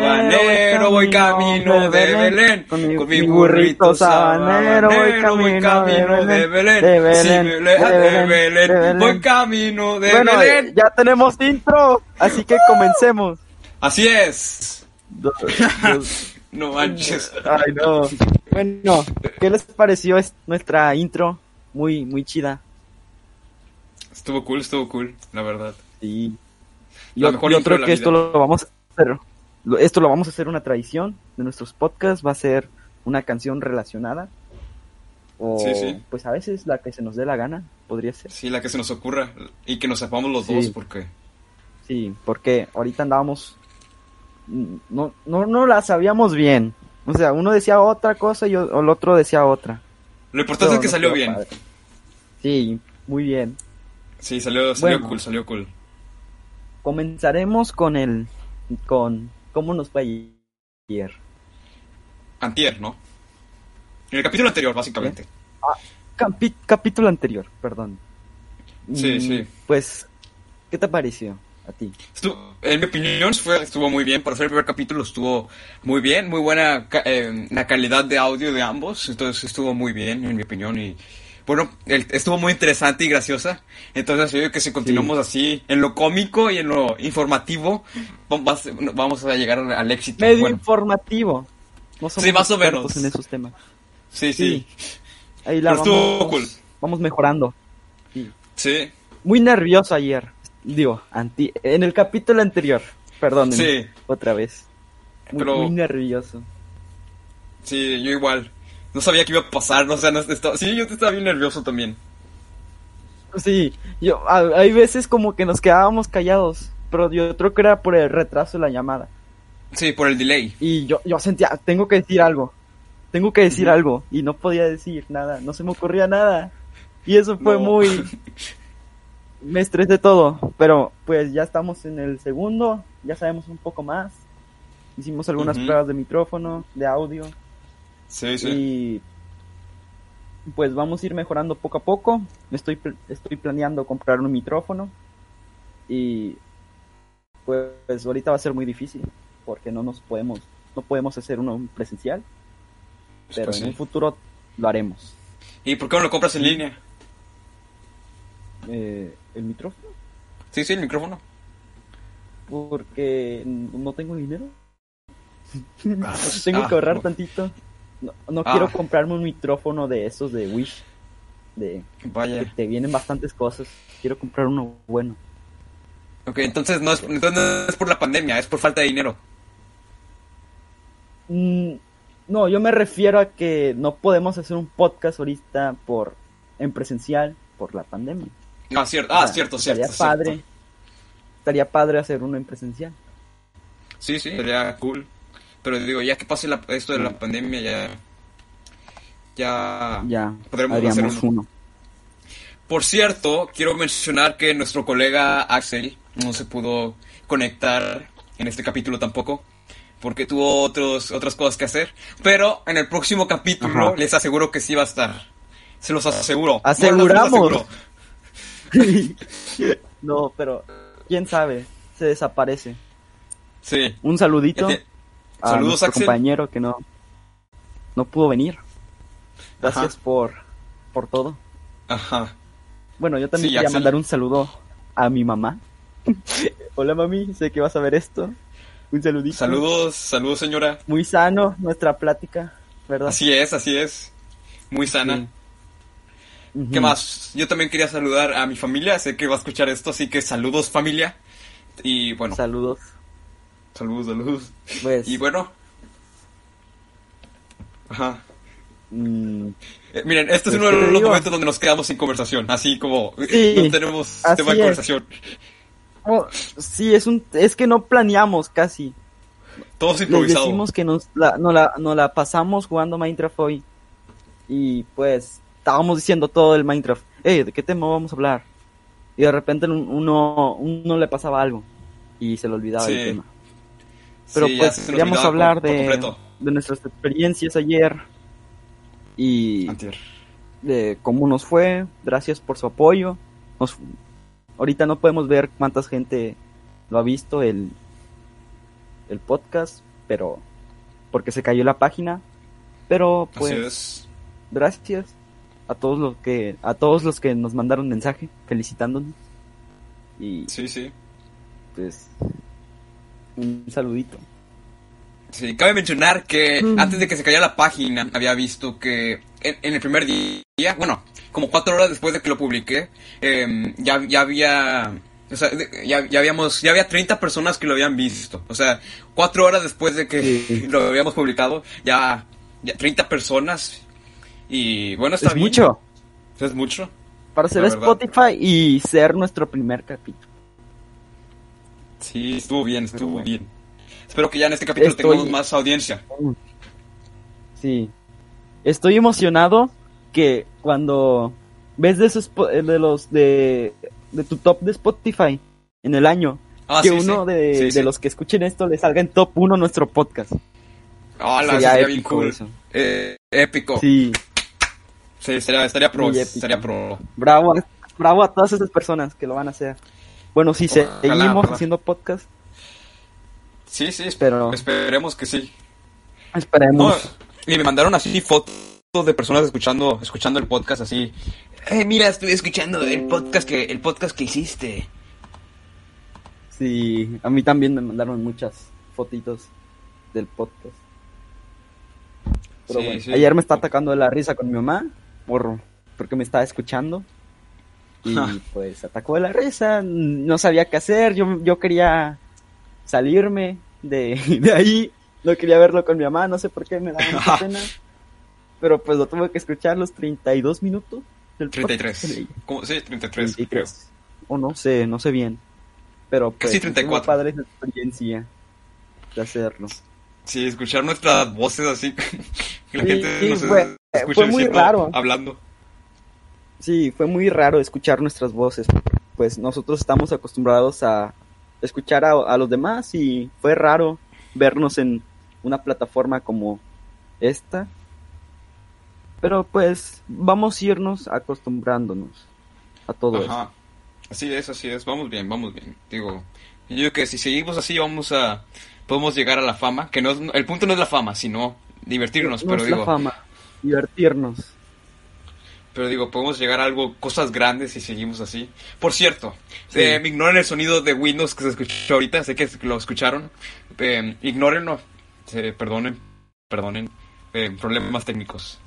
Sabanero, voy camino de Belén, con mi burrito sabanero, voy camino de Belén, de de voy camino de Bueno, Belén. ya tenemos intro, así que comencemos. Así es. No manches. Ay, no. Bueno, ¿qué les pareció es- nuestra intro? Muy, muy chida. Estuvo cool, estuvo cool, la verdad. Sí. Yo, mejor yo creo que esto lo vamos a hacer. Esto lo vamos a hacer una tradición de nuestros podcasts. Va a ser una canción relacionada. O, Sí, sí. pues a veces la que se nos dé la gana, podría ser. Sí, la que se nos ocurra y que nos sepamos los Sí. dos porque Sí, porque ahorita andábamos. mm, No, no, no la sabíamos bien. O sea, uno decía otra cosa y el otro decía otra. lo importante es que no salió bien. padre. Sí, muy bien. Sí, salió, salió Bueno. cool, salió cool. Comenzaremos con el. con cómo nos fue ayer. Antier, ¿no? En el capítulo anterior, básicamente. Capi- capítulo anterior, perdón. Sí, Mm, sí. Pues, ¿qué te pareció a ti? Estuvo- en mi opinión fue, estuvo muy bien, para ser el primer capítulo estuvo muy bien, muy buena eh, la calidad de audio de ambos, entonces estuvo muy bien en mi opinión y bueno, el- estuvo muy interesante y graciosa, entonces yo creo que si continuamos así en lo cómico y en lo informativo, vamos a- vamos a llegar al éxito. Medio Bueno, informativo. No somos Sí, más o menos. en esos temas. sí, sí, Ahí la Pero estuvo vamos, cool. vamos mejorando. Sí. sí, Muy nervioso ayer. Digo, anti en el capítulo anterior. Perdón, Sí. otra vez. Muy, Pero- muy nervioso. sí, yo igual. No sabía qué iba a pasar, o sea, no, estaba- sí, yo estaba bien nervioso también. Sí, yo, hay veces como que nos quedábamos callados, pero yo creo que era por el retraso de la llamada. Sí, por el delay. Y yo, yo sentía, tengo que decir algo, tengo que decir algo, y no podía decir nada, no se me ocurría nada. Y eso fue No. muy... Me estresé todo, pero pues ya estamos en el segundo, ya sabemos un poco más. Hicimos algunas pruebas de micrófono, de audio, Sí, sí. y pues vamos a ir mejorando poco a poco. Estoy, estoy planeando comprar un micrófono y pues ahorita va a ser muy difícil porque no nos podemos no podemos hacer uno presencial, pero Pues en sí. un futuro lo haremos. ¿Y por qué no lo compras en línea? Eh, el micrófono Sí, sí, el micrófono. porque no tengo dinero. Ah, tengo que ahorrar no. tantito. No, no Ah. quiero comprarme un micrófono de esos de Wish de que te vienen bastantes cosas. Quiero comprar uno bueno. Ok, entonces no es, entonces no es por la pandemia, es por falta de dinero. Mm, no, yo me refiero a que no podemos hacer un podcast ahorita por en presencial por la pandemia. Ah, cierto, ah, O sea, cierto, cierto. Estaría cierto. padre. Estaría padre hacer uno en presencial. Sí, sí, sería cool. Pero digo, ya que pase la- esto de la pandemia, ya. Ya. Ya, Podremos hacer uno. uno. Por cierto, quiero mencionar que nuestro colega Axel no se pudo conectar en este capítulo tampoco. Porque tuvo otros, otras cosas que hacer. Pero en el próximo capítulo Ajá. les aseguro que sí va a estar. Se los aseguro. Aseguramos. No pero quién sabe, se desaparece. Sí. Un saludito te- a Saludos, Axel. compañero que no no pudo venir. Gracias Ajá. por por todo. Ajá. Bueno, yo también Sí, quería Axel. mandar un saludo a mi mamá. Hola mami, sé que vas a ver esto. Un saludito. Saludos, saludos señora. Muy sano nuestra plática, ¿verdad? Así es, así es. Muy sana. ¿Qué más? Yo también quería saludar a mi familia. Sé que va a escuchar esto, así que saludos familia. Y bueno, Saludos. Saludos, saludos. Pues, Y bueno. Ajá. mm, Eh, miren, este es Pues, uno ¿qué de los digo? momentos donde nos quedamos sin conversación. Así como eh, Sí, no tenemos tema de conversación. sí, es un es que no planeamos casi. Todos improvisados. decimos que nos la, la, nos la pasamos jugando Minecraft hoy. Y pues estábamos diciendo todo el Minecraft. Eh, ¿de qué tema vamos a hablar? Y de repente un- uno, uno le pasaba algo y se le olvidaba Sí. el tema. Pero Sí, pues queríamos hablar por- de, de nuestras experiencias ayer y Antier. de cómo nos fue. Gracias por su apoyo. Nos- ahorita no podemos ver cuánta gente lo ha visto el, el podcast, pero porque se cayó la página. Pero pues Así es. gracias a todos los que a todos los que nos mandaron mensaje felicitándonos y Sí, sí. pues un saludito. Sí, cabe mencionar que Mm. antes de que se cayera la página, había visto que en, en el primer día, bueno, como cuatro horas después de que lo publiqué, em, ya, ya había, o sea, ya, ya habíamos, ya había 30 personas que lo habían visto. O sea, cuatro horas después de que Sí. lo habíamos publicado, ya, ya 30 personas. Y bueno, está es bien. mucho Es mucho. para ser. Spotify y ser nuestro primer capítulo. Sí, estuvo bien, estuvo bueno. bien. Espero que ya en este capítulo Estoy- tengamos más audiencia. Sí. Estoy emocionado que cuando ves de esos de los de, de tu top de Spotify en el año, Ah, que sí, uno sí. de, Sí, de los que escuchen esto le salga en top 1 nuestro podcast. Ah, la- Sería sería bien cool. Eh, épico. Sí, Sí, estaría, estaría pro, estaría pro. bravo, bravo a todas esas personas que lo van a hacer. Bueno, si Ojalá, seguimos haciendo podcast, Sí, sí, Pero- esperemos que sí. No, esperemos. y me mandaron así fotos de personas escuchando, escuchando el podcast así. Eh, mira, estoy escuchando el podcast que, el podcast que hiciste. Sí, a mí también me mandaron muchas fotitos del podcast. Pero Sí, bueno, sí. ayer me está atacando de la risa con mi mamá por porque me estaba escuchando y pues atacó de la risa, no sabía qué hacer, yo, yo quería salirme de, de ahí, no quería verlo con mi mamá, no sé por qué me daba mucha pena, pero pues lo tuve que escuchar los 32 minutos del podcast 33. de ella. ¿Cómo? Sí, 33, 33. O no sé, no sé bien. Pero pues, Casi 34. estuvo padre esa experiencia de hacerlo. Sí, escuchar nuestras voces así. que la Sí, gente nos fue- escucha fue muy raro. hablando. Sí, fue muy raro escuchar nuestras voces. Pues nosotros estamos acostumbrados a escuchar a, a los demás y fue raro vernos en una plataforma como esta. Pero pues vamos a irnos acostumbrándonos a todo eso. Ajá. Así es, así es. Vamos bien, vamos bien. Digo, yo digo que si seguimos así vamos a podemos llegar a la fama, que no es- el punto no es la fama, sino divertirnos, No pero es la digo, fama, divertirnos. Pero digo, podemos llegar a algo cosas grandes si seguimos así. Por cierto, Sí. eh, ignoren el sonido de Windows que se escuchó ahorita, sé que lo escucharon. Eh, ignórenlo. Se- perdonen, perdonen. Eh, problemas técnicos.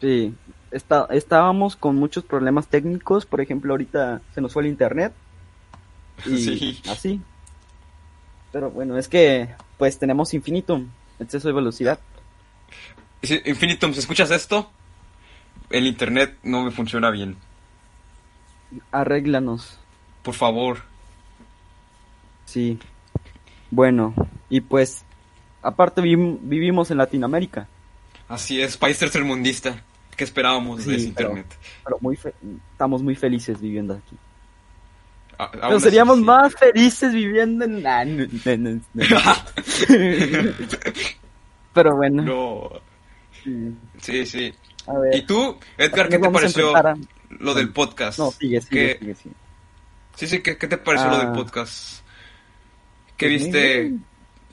Sí, está, estábamos con muchos problemas técnicos, por ejemplo, ahorita se nos fue el internet y Sí. así. Pero bueno, es que pues tenemos infinitum, exceso de velocidad. Infinitum, si escuchas esto, el internet no me funciona bien. Arréglanos, Por favor. sí. Bueno, y pues aparte vivim- vivimos en Latinoamérica, Así es, país tercermundista. ¿Qué esperábamos Sí, de ese pero- internet? pero muy fe- estamos muy felices viviendo aquí. A- Pero seríamos sí. más felices viviendo en... No, no, no, no. Pero bueno, No. Sí, sí. A ver. ¿Y tú, Edgar, qué te pareció a- lo del podcast? No, sigue, sigue, ¿Qué- sigue, sigue. Sí, sí, ¿qué, qué te pareció lo del Ah. podcast? ¿Qué Pues viste? bien.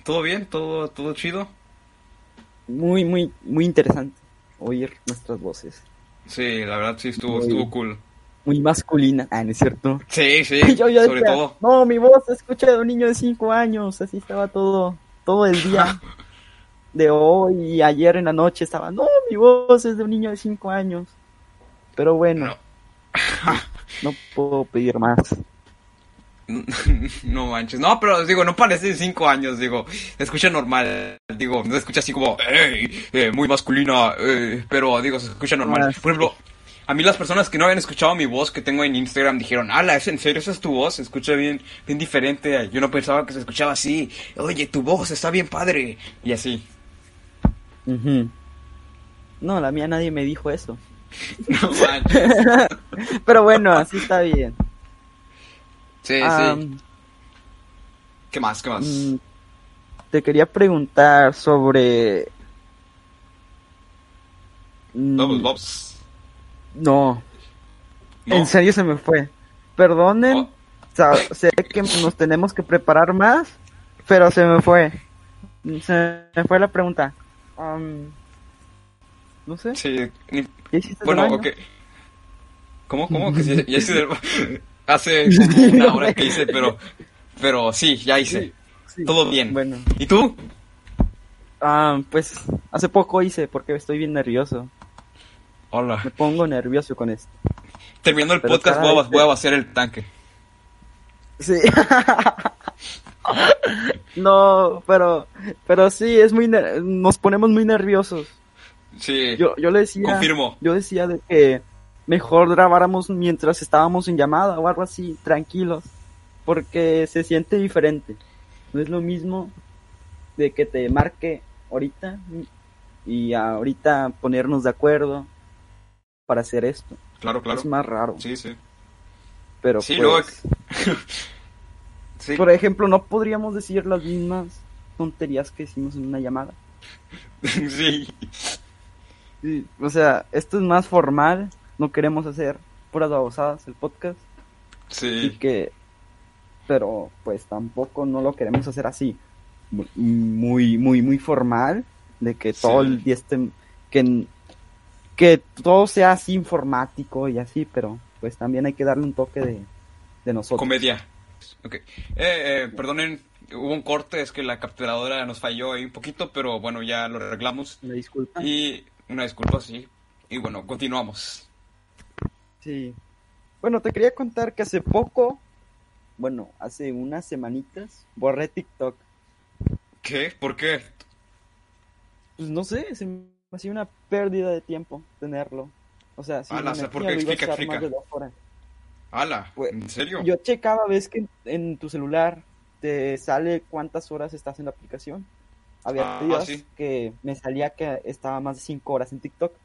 ¿Todo bien? ¿Todo, todo chido? Muy, muy, muy interesante oír nuestras voces. Sí, la verdad sí estuvo, Muy- estuvo cool. Muy masculina. Ah, no es cierto. Sí, sí, Yo, yo sobre decía, todo. no, mi voz se escucha de un niño de 5 años. Así estaba todo, todo el día de hoy y ayer en la noche estaba, no, mi voz es de un niño de 5 años. Pero bueno, No. no puedo pedir más. No manches. No, pero digo, no parece de cinco años, digo. Se escucha normal. Digo, no se escucha así como, "Ey, eh, muy masculina. eh", pero digo, se escucha normal. Ah. Por ejemplo, A mí las personas que no habían escuchado mi voz que tengo en Instagram dijeron, ala, ¿es en serio? ¿Esa es tu voz? Se escucha bien, bien diferente. Yo no pensaba que se escuchaba así. Oye, tu voz está bien padre. Y así. Ujú. No, la mía nadie me dijo eso. No manches. Pero bueno, así está bien. Sí, sí. ¿Qué más? ¿Qué más? mm, te quería preguntar sobre... Mm, vamos. No, ¿No? en serio se me fue. Perdonen, Oh. sé que nos tenemos que preparar más, pero se me fue. Se me fue la pregunta. Am, no sé, Sí. ni- ¿qué hiciste del Bueno, ok. ¿Cómo? ¿Cómo? Que ya hice del- Hace como una hora que hice, pero... Pero sí, ya hice. Sí. Todo bien. Bueno, ¿Y tú? ah, pues hace poco hice porque estoy bien nervioso. Me Hola. pongo nervioso con esto. Terminando el Pero podcast voy a, voy a vaciar el tanque. Sí. no, pero, pero sí, es muy, nos ponemos muy nerviosos. Sí. Yo, yo le decía, Confirmo. yo decía de que mejor grabáramos mientras estábamos en llamada o algo así, tranquilos, porque se siente diferente. No es lo mismo de que te marque ahorita y ahorita ponernos de acuerdo para hacer esto. Claro, claro. Es más raro, Sí, sí. pero Sí, pues, luego- Sí. por ejemplo, no podríamos decir las mismas tonterías que hicimos en una llamada. sí. Sí, o sea, esto es más formal, no queremos hacer puras babosadas el podcast. y Sí. que pero pues tampoco no lo queremos hacer así mu- muy muy muy formal de que todo el día esté que que todo sea así informático y así pero pues también hay que darle un toque de, de nosotros Comedia. Ok. Eh, eh, perdonen, hubo un corte, es que la capturadora nos falló ahí un poquito, pero bueno, ya lo arreglamos. me disculpa Y una disculpa, sí. Y bueno, continuamos. sí bueno te quería contar que hace poco bueno hace unas semanitas borré TikTok ¿Qué? ¿Por qué? pues no sé se me hacía una pérdida de tiempo tenerlo o sea si Ala, me o sea, metía, ¿por qué? lo iba a Explica, usar más explica. de dos horas. Ala, Pues, ¿en serio? Yo checaba, ves que en, en tu celular te sale cuántas horas estás en la aplicación. Había Ah, días sí. que me salía que estaba más de 5 horas en TikTok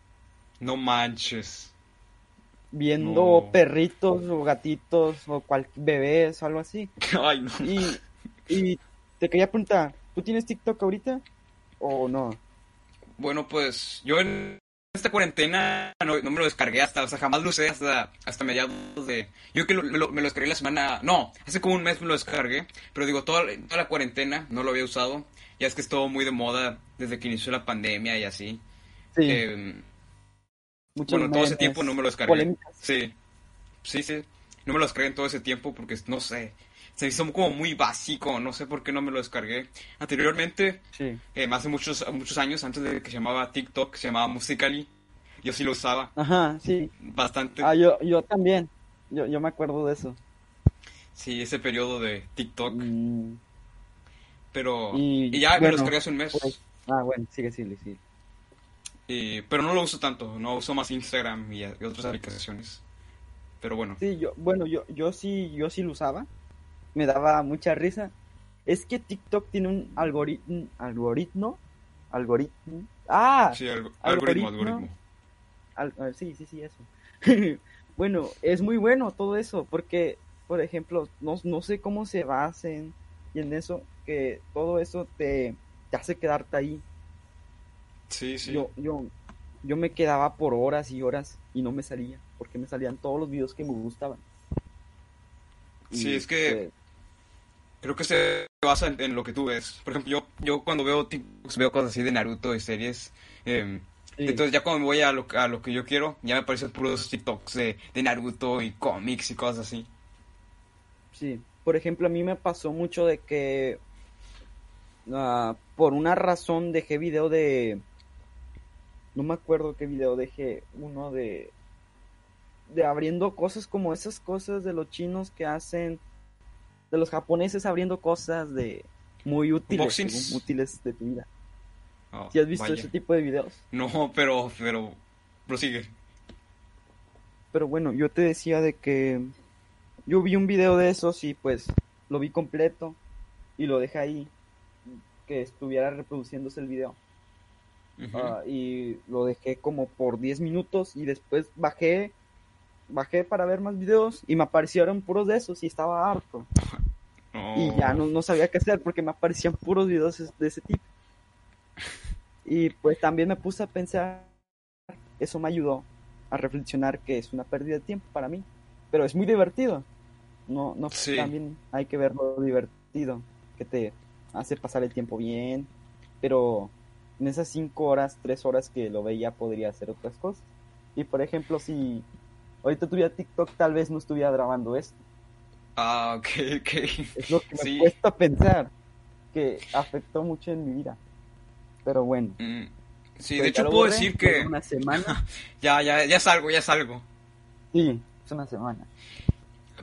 No manches. viendo No. perritos o gatitos o cual bebés o algo así. Ay, no. Y, y te quería preguntar, ¿tú tienes TikTok ahorita o no? Bueno, pues yo en esta cuarentena no, no me lo descargué hasta, o sea, jamás lo usé hasta, hasta mediados de... Yo que lo- me lo, me lo descargué la semana... No, hace como un mes me lo descargué, pero digo, toda, toda la cuarentena no lo había usado. Ya es que estuvo muy de moda desde que inició la pandemia y así. Sí, Eh, bueno, todo ese tiempo no me lo descargué. polémicas. Sí, sí, sí. No me lo descargué en todo ese tiempo porque, no sé, se hizo como muy básico, no sé por qué no me lo descargué. Anteriormente, Sí. eh, hace muchos, muchos años, antes de que se llamaba TikTok, se llamaba Musical.ly, yo sí lo usaba Ajá, sí. bastante. Ah, yo, yo también. Yo, yo me acuerdo de eso. Sí, ese periodo de TikTok, Mm, pero... y, Y, ya me bueno, lo descargué hace un mes. pues, ah, bueno, sigue, sigue, sigue. y- pero no lo uso tanto, no uso más Instagram y, y otras aplicaciones. Pero bueno, Sí, yo, bueno, yo, yo sí, yo sí lo usaba. Me daba mucha risa. Es que TikTok tiene un algoritmo, algoritmo, algoritmo. Ah, sí, algo- algoritmo. algoritmo, algoritmo. al- ah, sí, sí, sí, eso. bueno, es muy bueno todo eso, porque, por ejemplo, no, no sé cómo se basen y en eso, que todo eso te, te hace quedarte ahí. Sí, sí. Yo, yo, yo me quedaba por horas y horas y no me salía, porque me salían todos los videos que me gustaban. Sí, Y, es que- pues, Creo que se basa en, en lo que tú ves. Por ejemplo, yo, yo cuando veo TikToks veo cosas así de Naruto y series. eh, sí. Entonces ya cuando me voy a lo, a lo que yo quiero, ya me aparecen puros TikToks de, de Naruto y cómics y cosas así. Sí, por ejemplo, a mí me pasó mucho de que ah, por una razón dejé video de... No me acuerdo qué video dejé, uno de... De abriendo cosas como esas cosas de los chinos que hacen, de los japoneses abriendo cosas de muy útiles, útiles de tu vida. Oh, ¿Sí has visto vaya. ese tipo de videos? No, pero, pero, prosigue. Pero bueno, yo te decía de que yo vi un video de esos y pues lo vi completo y lo dejé ahí, que estuviera reproduciéndose el video. Ah, y lo dejé como por 10 minutos y después bajé, bajé para ver más videos y me aparecieron puros de esos y estaba harto. Y ya no, no sabía qué hacer porque me aparecían puros videos de ese tipo. Y pues también me puse a pensar, eso me ayudó a reflexionar que es una pérdida de tiempo para mí, pero es muy divertido. No, no, Sí. también hay que verlo divertido, que te hace pasar el tiempo bien, pero en esas cinco horas, tres horas que lo veía podría hacer otras cosas. Y por ejemplo, si ahorita tuviera TikTok, tal vez no estuviera grabando esto. Ah, ok, ok. Es lo que me Sí. he puesto a pensar, que afectó mucho en mi vida. Pero bueno. Mm, Sí, pues de hecho puedo decir que Una semana. ya, ya, ya salgo, ya salgo. Sí, es una semana.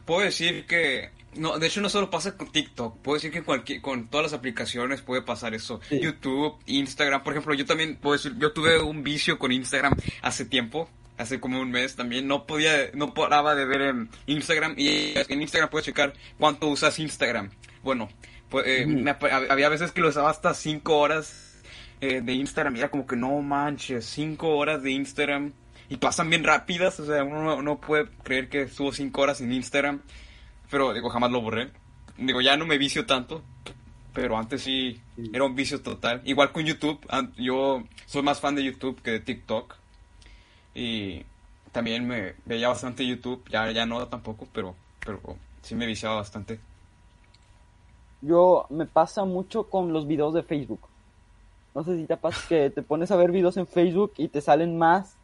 Puedo decir que no, de hecho no solo pasa con TikTok, puedo decir que cualquier, con todas las aplicaciones puede pasar eso. Sí. YouTube, Instagram, por ejemplo, yo también puedo decir, yo tuve un vicio con Instagram hace tiempo, hace como un mes también, no podía, no paraba de ver en Instagram y en Instagram puedes checar cuánto usas Instagram. Bueno, pues, eh, Ujú. me había veces que lo usaba hasta 5 horas eh, de Instagram y era como que no manches, 5 horas de Instagram y pasan bien rápidas, o sea, uno no, puede creer que estuvo 5 horas en Instagram, pero digo, jamás lo borré. Digo, ya no me vicio tanto, pero antes sí Sí. era un vicio total. Igual con YouTube, yo soy más fan de YouTube que de TikTok y también me veía bastante YouTube, ya, ya no tampoco, pero, pero sí me viciaba bastante. Yo me pasa mucho con los videos de Facebook. No sé si te pasa que te pones a ver videos en Facebook y te salen más.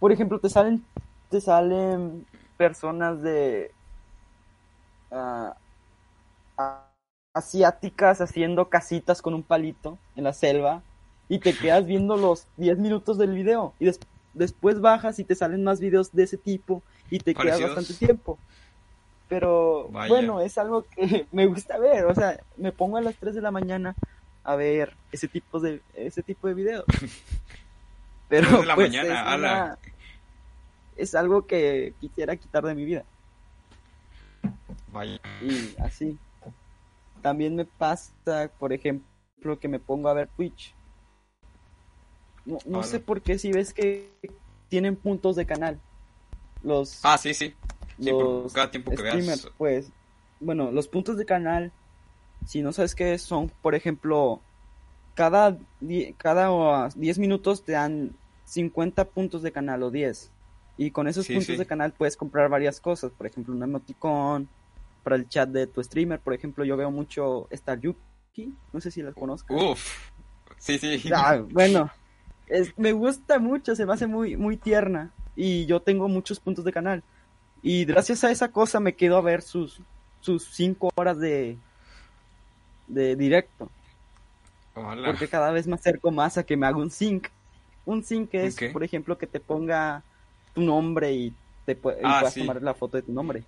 Por ejemplo, te salen, te salen personas de ah, asiáticas haciendo casitas con un palito en la selva y te quedas viendo los 10 minutos del video y des- después bajas y te salen más videos de ese tipo y te quedas bastante tiempo. Pero Vaya. bueno, es algo que me gusta ver, o sea, me pongo a las 3 de la mañana a ver ese tipo de ese tipo de videos. Pero 3 de la pues, mañana, es, ala. una- es algo que quisiera quitar de mi vida Vaya. y así. También me pasa, por ejemplo, que me pongo a ver Twitch. No, no Ala. sé por qué si ves que tienen puntos de canal. Los, Ah, sí, sí. Los cada tiempo que streamers, veas. pues, bueno, los puntos de canal, si no sabes qué son, por ejemplo, cada, die- cada uh, 10 minutos te dan 50 puntos de canal o 10. Y con esos Sí, puntos sí. de canal puedes comprar varias cosas, por ejemplo, un emoticón para el chat de tu streamer, por ejemplo, yo veo mucho esta Yuki, no sé si la conozcas. Uf. Sí, sí. Ah, bueno, es- me gusta mucho, se me hace muy, muy tierna. Y yo tengo muchos puntos de canal. Y gracias a esa cosa me quedo a ver sus, sus cinco horas de, de directo. Hola. Porque cada vez me acerco más a que me haga un sync. Un sync es, por ejemplo, que te ponga tu nombre y te pu- y Ah, puedas sí. tomar la foto de tu nombre.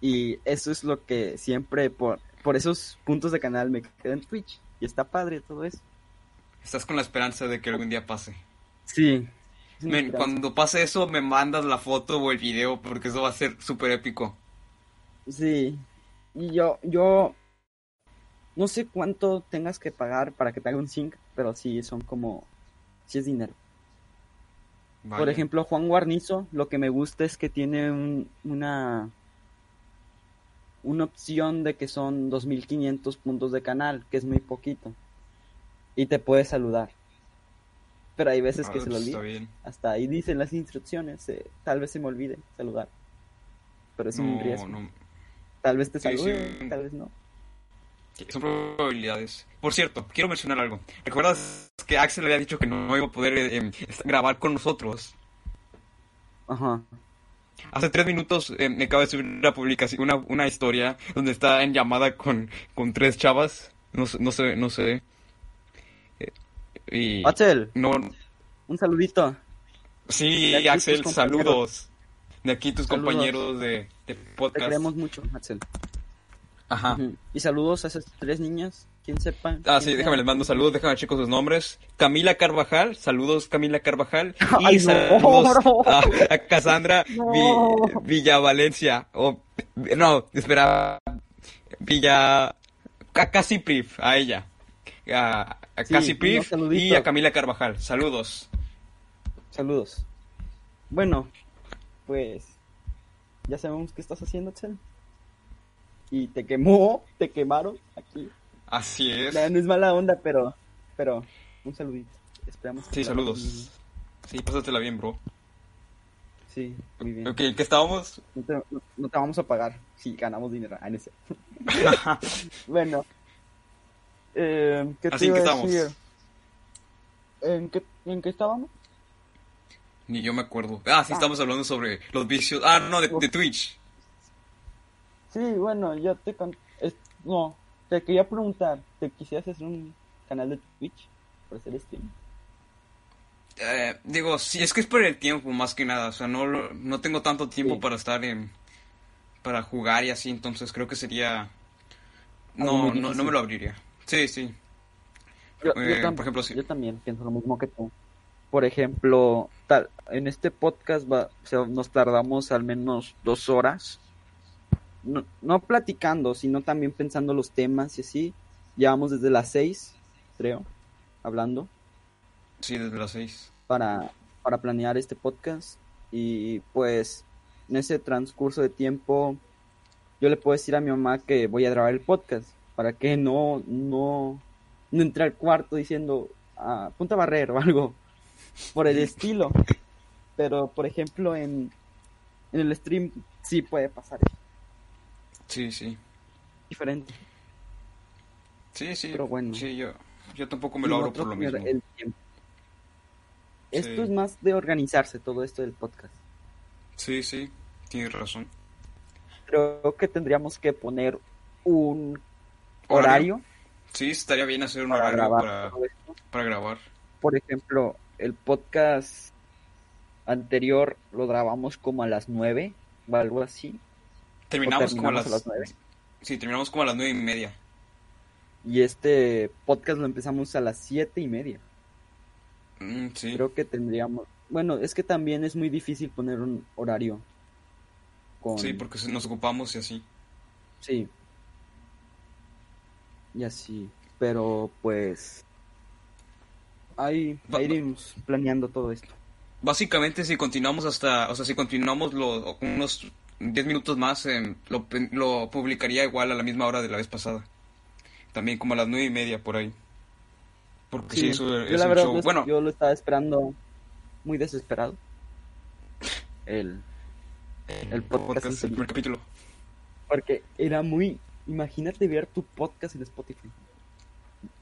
Y eso es lo que siempre, por, por esos puntos de canal, me quedo en Twitch. Y está padre todo eso. Estás con la esperanza de que algún día pase. Sí. Men, cuando pase eso, me mandas la foto o el video porque eso va a ser súper épico. Sí. Y yo, yo no sé cuánto tengas que pagar para que te haga un sync, pero sí son como, sí es dinero. Por ejemplo, Juan Guarnizo, lo que me gusta es que tiene un- una, una opción de que son 2500 puntos de canal, que es muy poquito. Y te puede saludar. Pero hay veces que Ah, se lo olvida. bien. Hasta ahí dicen las instrucciones, eh, tal vez se me olvide saludar. Pero es un riesgo. no. Tal vez te Sí, salude, sí. tal vez no. Sí, Son probabilidades. Por cierto, quiero mencionar algo. ¿Recuerdas que Axel había dicho que no iba a poder eh, em, grabar con nosotros? Ajá. Hace tres minutos eh, me acaba de subir una publicación, una, una historia donde está en llamada con, con tres chavas. No, no sé, no sé. Y Axel, no, un saludito. sí, De Axel, saludos. De aquí tus Saludos. compañeros de, de Te podcast. queremos mucho, Axel. Ajá. Y saludos a esas tres niñas quien sepa. Ah, sí, sea. déjame les mando saludos, déjame chicos sus nombres. Camila Carvajal, saludos Camila Carvajal. Y Ay, saludos no. a, a Cassandra No. Vi- Villavalencia. O, no, espera. Villa... A a ella. A, a Sí, Casi Prif y a Camila Carvajal. Saludos. Saludos. Bueno, pues ya sabemos qué estás haciendo, Axel. Y te quemó, te quemaron aquí. Así es. No, no es mala onda, pero, pero un saludito. Esperamos. que Sí, saludos. bien. Sí, pásatela bien, bro. Sí, muy bien. Ok, ¿en qué estábamos? No, te, no- no te vamos a pagar si ganamos dinero. Ah, no es cierto. bueno, eh, ¿qué te Así que estamos. decir? ¿En qué, ¿En qué estábamos? Ni yo me acuerdo. Ah, sí, Ah. estamos hablando sobre los vicios. Ah, no, de, de Twitch. Sí, bueno, ya te con... No, te quería preguntar, ¿te quisieras hacer un canal de Twitch para hacer stream? Eh, digo, sí, es que es por el tiempo más que nada. O sea, no, no tengo tanto tiempo Sí. para estar en. para jugar y así, entonces creo que sería. No, no, no me lo abriría. Sí, sí. Yo, Eh, yo tam- por ejemplo, sí. yo también pienso lo mismo que tú. Por ejemplo, tal, en este podcast va, o sea, nos tardamos al menos dos horas. No, no platicando, sino también pensando los temas y así. Llevamos desde las seis, creo, hablando Sí, desde las seis. para, para planear este podcast. Y pues en ese transcurso de tiempo yo le puedo decir a mi mamá que voy a grabar el podcast para que no, no, no entre al cuarto diciendo ah, punta a barrer o algo por el estilo. Pero por ejemplo en, en el stream sí puede pasar eso, Sí, sí. diferente. Sí, sí. Pero bueno. Sí, yo, yo tampoco me lo abro por lo mismo. el tiempo. Esto es más de organizarse todo esto del podcast. Sí, sí. Tienes razón. Creo que tendríamos que poner un horario Sí, estaría bien hacer un para horario grabar para, grabar. Por ejemplo, el podcast anterior lo grabamos como a las 9 o algo así. Terminamos, como a las, a las nueve. Sí, terminamos como a las nueve y media. Y este podcast lo empezamos a las siete y media. Mm, sí. Creo que tendríamos... Bueno, es que también es muy difícil poner un horario. Con... Sí, porque nos ocupamos y así. Sí. Y así. Pero pues... Ahí, ahí iremos planeando todo esto. Básicamente, si continuamos hasta, o sea, si continuamos lo- unos 10 minutos más, em, lo, lo publicaría igual a la misma hora de la vez pasada. También como a las nueve y media por ahí. Porque sí, Sí, eso yo es la verdad show. Bueno, yo lo estaba esperando muy desesperado. El, el podcast, el primer capítulo. porque era muy imagínate ver tu podcast en Spotify,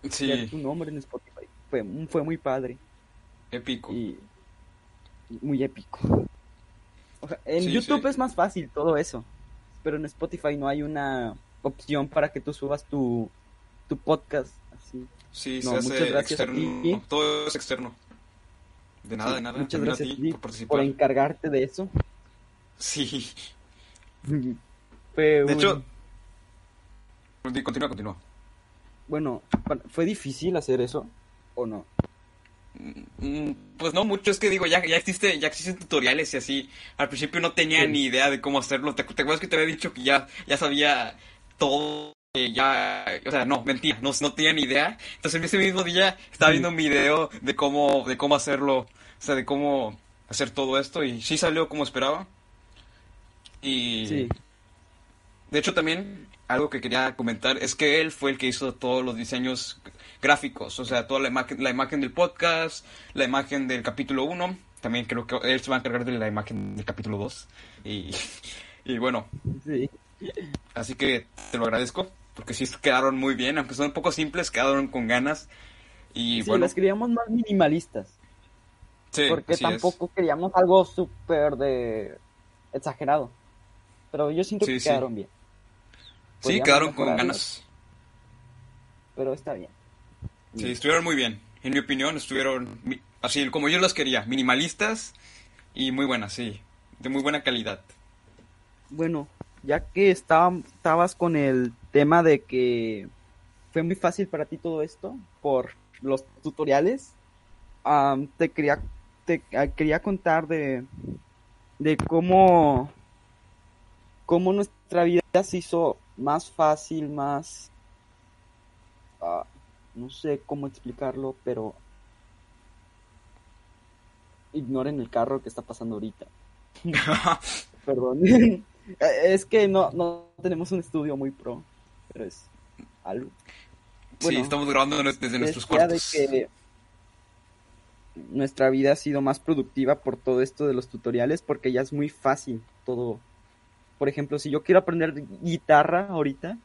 ver Sí, tu nombre en Spotify. Fue fue muy padre épico. y muy épico. O sea, en Sí, YouTube sí. es más fácil todo eso, pero en Spotify no hay una opción para que tú subas tu tu podcast así. Sí, No, se hace muchas gracias a externo. ti. Todo es externo. De nada, Sí, de nada. Muchas También a gracias a ti por participar. por encargarte de eso. Sí. Fue De un- hecho, continúa, continúa. Bueno, ¿fue difícil hacer eso o no? Mm, Pues no mucho, es que digo, ya, ya existe, ya existen tutoriales y así. Al principio no tenía Sí. ni idea de cómo hacerlo. ¿Te, te acuerdas que te había dicho que ya, ya sabía todo? ya, o sea, no, mentira, no, no tenía ni idea. Entonces ese mismo día estaba viendo un video de cómo, de cómo hacerlo, o sea, de cómo hacer todo esto y sí salió como esperaba. Y Sí. de hecho, también algo que quería comentar es que él fue el que hizo todos los diseños gráficos, o sea, toda la imagen, la imagen del podcast, la imagen del capítulo 1, también creo que él se va a encargar de la imagen del capítulo 2. Y, y bueno, Sí. así que te lo agradezco, porque sí quedaron muy bien, aunque son un poco simples, quedaron con ganas. Y Sí, bueno, las queríamos más minimalistas. sí, porque es. tampoco queríamos algo súper de exagerado. Pero yo siento Sí, que quedaron bien. Sí, quedaron con ganas. Pero está bien. Sí, estuvieron muy bien. En mi opinión, estuvieron así como yo las quería, minimalistas y muy buenas, sí, de muy buena calidad. Bueno, ya que estaba- estabas con el tema de que fue muy fácil para ti todo esto por los tutoriales. te quería, te ah, quería contar de, de cómo, cómo nuestra vida se hizo más fácil, más... Ah, no sé cómo explicarlo, pero ignoren el carro que está pasando ahorita. Perdón. es que no, no tenemos un estudio muy pro, pero es algo. sí, estamos grabando desde nuestros cuartos. De que nuestra vida ha sido más productiva por todo esto de los tutoriales porque ya es muy fácil todo. Por ejemplo, si yo quiero aprender guitarra ahorita,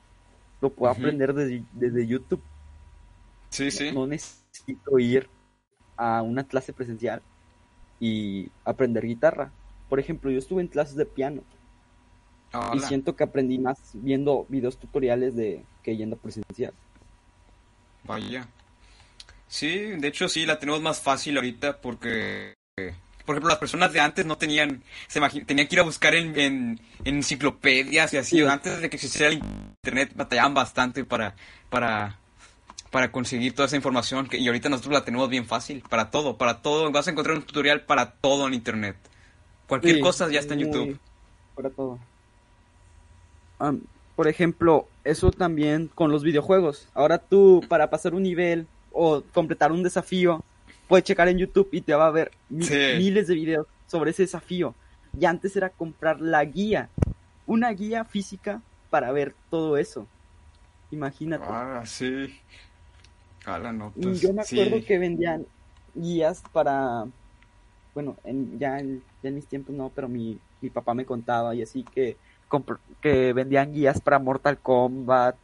lo puedo aprender desde, desde, YouTube. Sí, sí. No necesito ir a una clase presencial y aprender guitarra. Por ejemplo, yo estuve en clases de piano y siento que aprendí más viendo videos tutoriales de que yendo presencial. Vaya. Sí, de hecho sí, la tenemos más fácil ahorita porque, por ejemplo, las personas de antes no tenían, se tenían que ir a buscar en, enciclopedias y así. Antes de que existiera el internet batallaban bastante para, para, para conseguir toda esa información y ahorita nosotros la tenemos bien fácil para todo, para todo. Vas a encontrar un tutorial para todo en internet. Cualquier cosa ya está en YouTube. Para todo. por ejemplo, eso también con los videojuegos. Ahora tú, para pasar un nivel o completar un desafío, puedes checar en YouTube y te va a ver miles de videos sobre ese desafío. Y antes era comprar la guía, una guía física para ver todo eso. Imagínate. Ah, sí. y yo me acuerdo que vendían guías para, bueno, en, ya, en, mis tiempos no, pero mi, mi papá me contaba y así que, que vendían guías para Mortal Kombat,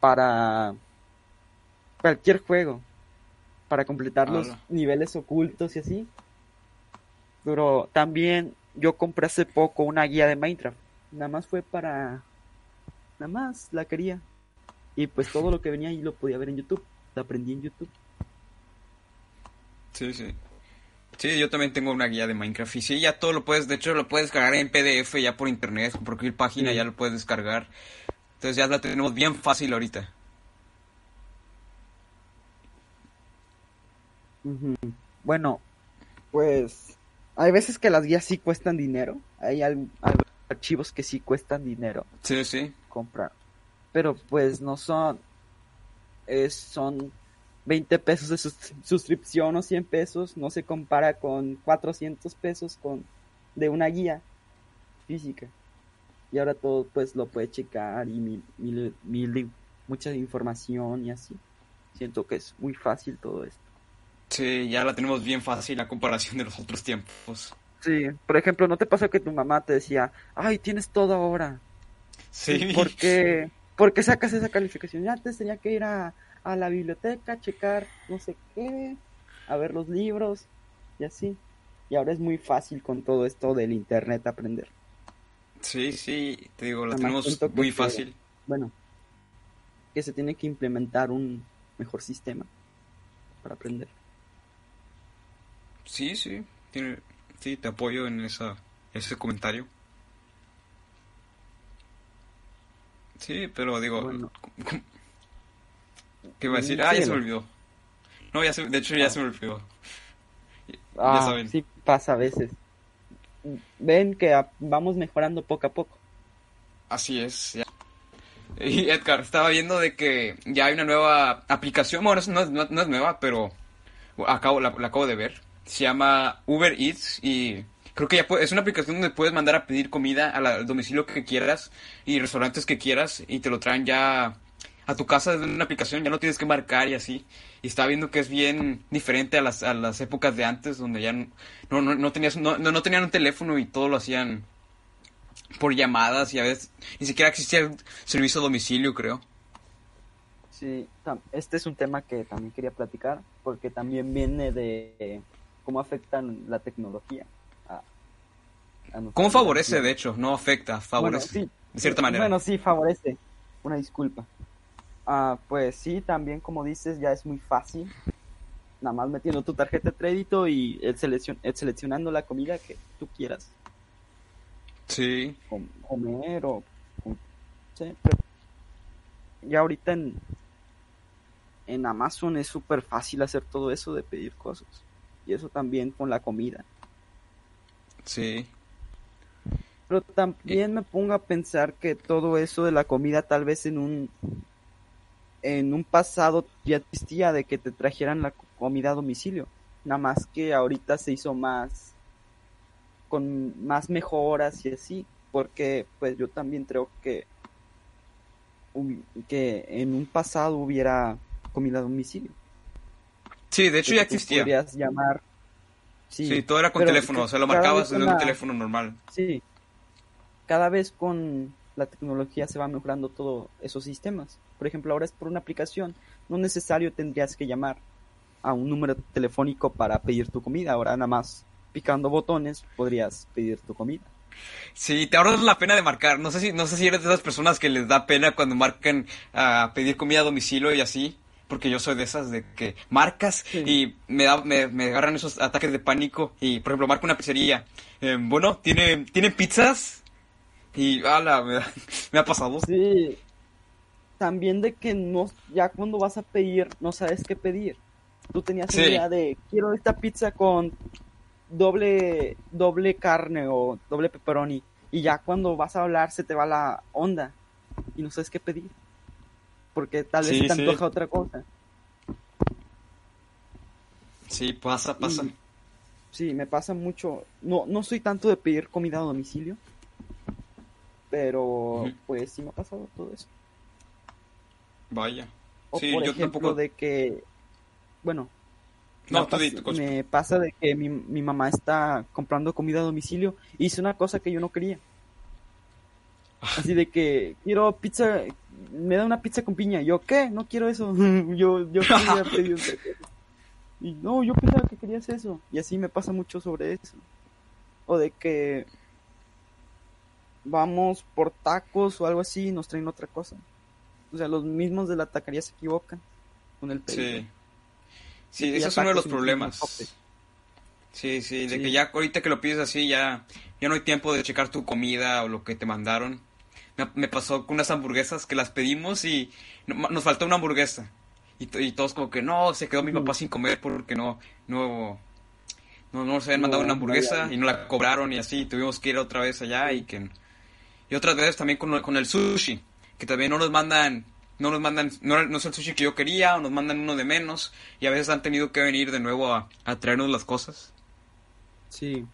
para cualquier juego, para completar los niveles ocultos y así. Pero también yo compré hace poco una guía de Minecraft. Nada más fue para... Nada más la quería. Y pues todo lo que venía ahí lo podía ver en YouTube la aprendí en YouTube. Sí, sí. Sí, yo también tengo una guía de Minecraft y sí, ya todo lo puedes, de hecho lo puedes descargar en PDF ya por internet, por cualquier página ya lo puedes descargar. Entonces ya la tenemos bien fácil ahorita. Bueno, pues hay veces que las guías sí cuestan dinero. Hay, archivos que sí cuestan dinero. Sí, sí. Comprar. Pero pues no son es, son 20 pesos de suscripción o 100 pesos, no se compara con 400 pesos con, de una guía física. Y ahora todo pues lo puede checar y mil, mil, mil, mucha información y así. Siento que es muy fácil todo esto. Sí, ya la tenemos bien fácil a comparación de los otros tiempos. Sí, por ejemplo, ¿no te pasa que tu mamá te decía, ay, tienes todo ahora? Sí. ¿Por qué? ¿Por qué sacas esa calificación? Ya antes tenía que ir a, la biblioteca, checar no sé qué, a ver los libros y así. Y ahora es muy fácil con todo esto del internet aprender. Sí, sí, te digo, lo tenemos muy fácil. bueno, que se tiene que implementar un mejor sistema para aprender. Sí, sí, tiene, sí, te apoyo en esa, ese comentario. Sí, pero digo, ¿qué iba a decir? Ah, ya se me olvidó. No, ya se, de hecho ya ah. se me olvidó. Ah, ya saben. sí pasa a veces. Ven que vamos mejorando poco a poco. Así es. Ya. Y Edgar, estaba viendo de que ya hay una nueva aplicación, bueno, no, no, no es nueva, pero acabo, la, la acabo de ver. Se llama Uber Eats y Creo que ya es una aplicación donde puedes mandar a pedir comida al domicilio que quieras y restaurantes que quieras y te lo traen ya a tu casa desde una aplicación, ya no tienes que marcar y así. Y estaba viendo que es bien diferente a las, a las épocas de antes donde ya no, no, no tenías, no, no tenían un teléfono y todo lo hacían por llamadas y a veces ni siquiera existía servicio a domicilio, creo. Sí, este es un tema que también quería platicar porque también viene de cómo afectan la tecnología. ¿Cómo favorece, de hecho? No afecta, favorece. De cierta manera. Bueno, sí, favorece. Una disculpa. Ah, pues sí, también como dices, ya es muy fácil. Nada más metiendo tu tarjeta de crédito y el, seleccionando la comida que tú quieras. Sí. comer o... Sí, pero ya ahorita en, en Amazon es súper fácil hacer todo eso de pedir cosas. Y eso también con la comida. Sí. Pero también me pongo a pensar que todo eso de la comida tal vez en un en un pasado ya existía de que te trajeran la comida a domicilio. Nada más que ahorita se hizo más con más mejoras y así, porque pues yo también creo que que en un pasado hubiera comida a domicilio. Sí, de hecho ya existía. Podrías llamar. Sí, todo era con teléfono, o sea, lo marcabas en un teléfono normal. Sí. Cada vez con la tecnología se va mejorando todos esos sistemas. Por ejemplo, ahora es por una aplicación. No necesario tendrías que llamar a un número telefónico para pedir tu comida. Ahora nada más picando botones podrías pedir tu comida. Sí, te ahorras la pena de marcar. No sé si, no sé si eres de esas personas que les da pena cuando marcan a pedir comida a domicilio y así. Porque yo soy de esas de que marcas y me, da, me, agarran esos ataques de pánico. Y, por ejemplo, marco una pizzería. Eh, bueno, ¿tiene, ¿tiene pizzas? Y, ala, me, me ha pasado. Sí. También de que no, ya cuando vas a pedir, no sabes qué pedir. Tú tenías idea de, quiero esta pizza con doble, doble carne o doble pepperoni. Y ya cuando vas a hablar se te va la onda y no sabes qué pedir. Porque tal vez te antoja otra cosa. Sí, pasa, pasa. sí, me pasa mucho. No, no soy tanto de pedir comida a domicilio. Pero pues sí me ha pasado todo eso. Vaya. O por ejemplo de que, bueno, no, me, pasa de que mi, mi, mamá está comprando comida a domicilio y hice una cosa que yo no quería. Así de que quiero pizza, me da una pizza con piña. Yo, ¿qué? No quiero eso. yo, yo quería pedir Y no, yo pensaba que querías eso. Y así me pasa mucho sobre eso. O de que vamos por tacos o algo así y nos traen otra cosa. O sea, los mismos de la taquería se equivocan con el pedido. Sí. Sí, ese es uno de los problemas. Sí, sí, de que ya ahorita que lo pides así, ya, ya no hay tiempo de checar tu comida o lo que te mandaron. Me, pasó con unas hamburguesas que las pedimos y nos faltó una hamburguesa. Y, todos como que no, se quedó mi papá sin comer porque no, no, no, nos habían mandado una hamburguesa y no la cobraron y así. Tuvimos que ir otra vez allá y que... Y otras veces también con, con el sushi, que también no nos mandan no nos mandan, no, no, es el sushi que yo quería, o nos mandan uno de menos, y a veces han tenido que venir de nuevo a, traernos las cosas. Sí.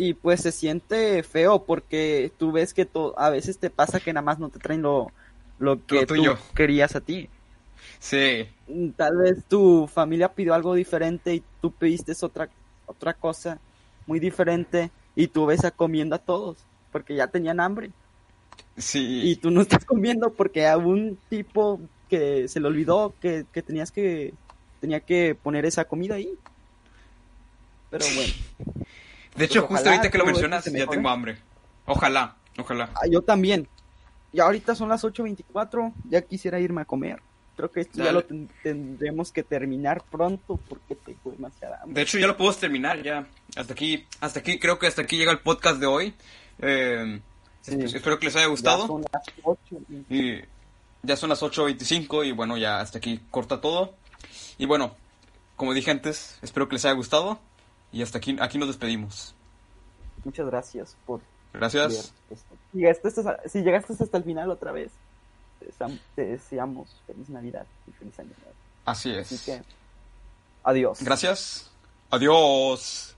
Y pues se siente feo porque tú ves que a veces te pasa que nada más no te traen lo, lo que tú querías a ti. Sí. Tal vez tu familia pidió algo diferente y tú pediste otra, otra cosa muy diferente y tú ves a comiendo a todos porque ya tenían hambre. Sí. Y tú no estás comiendo porque a un tipo que se le olvidó que, tenías que tenía que poner esa comida ahí. Pero bueno. De hecho, pues justo ahorita que lo mencionas, ya tengo hambre. Ojalá, ojalá. Ah, yo también. Y ahorita son las 8.24, ya quisiera irme a comer. Creo que esto ya lo tendremos que terminar pronto porque tengo demasiada hambre. De hecho, ya lo podemos terminar ya. Hasta aquí, hasta aquí, creo que hasta aquí llega el podcast de hoy. Eh, Espero que les haya gustado. Ya son las 8. Y ya son las 8.25 y bueno, ya hasta aquí corta todo. Y bueno, como dije antes, espero que les haya gustado y hasta aquí, aquí nos despedimos. Muchas gracias por... Gracias. Si llegaste, hasta, si llegaste hasta el final otra vez, te deseamos feliz Navidad y feliz año Así es. Así que, adiós. Gracias. Adiós.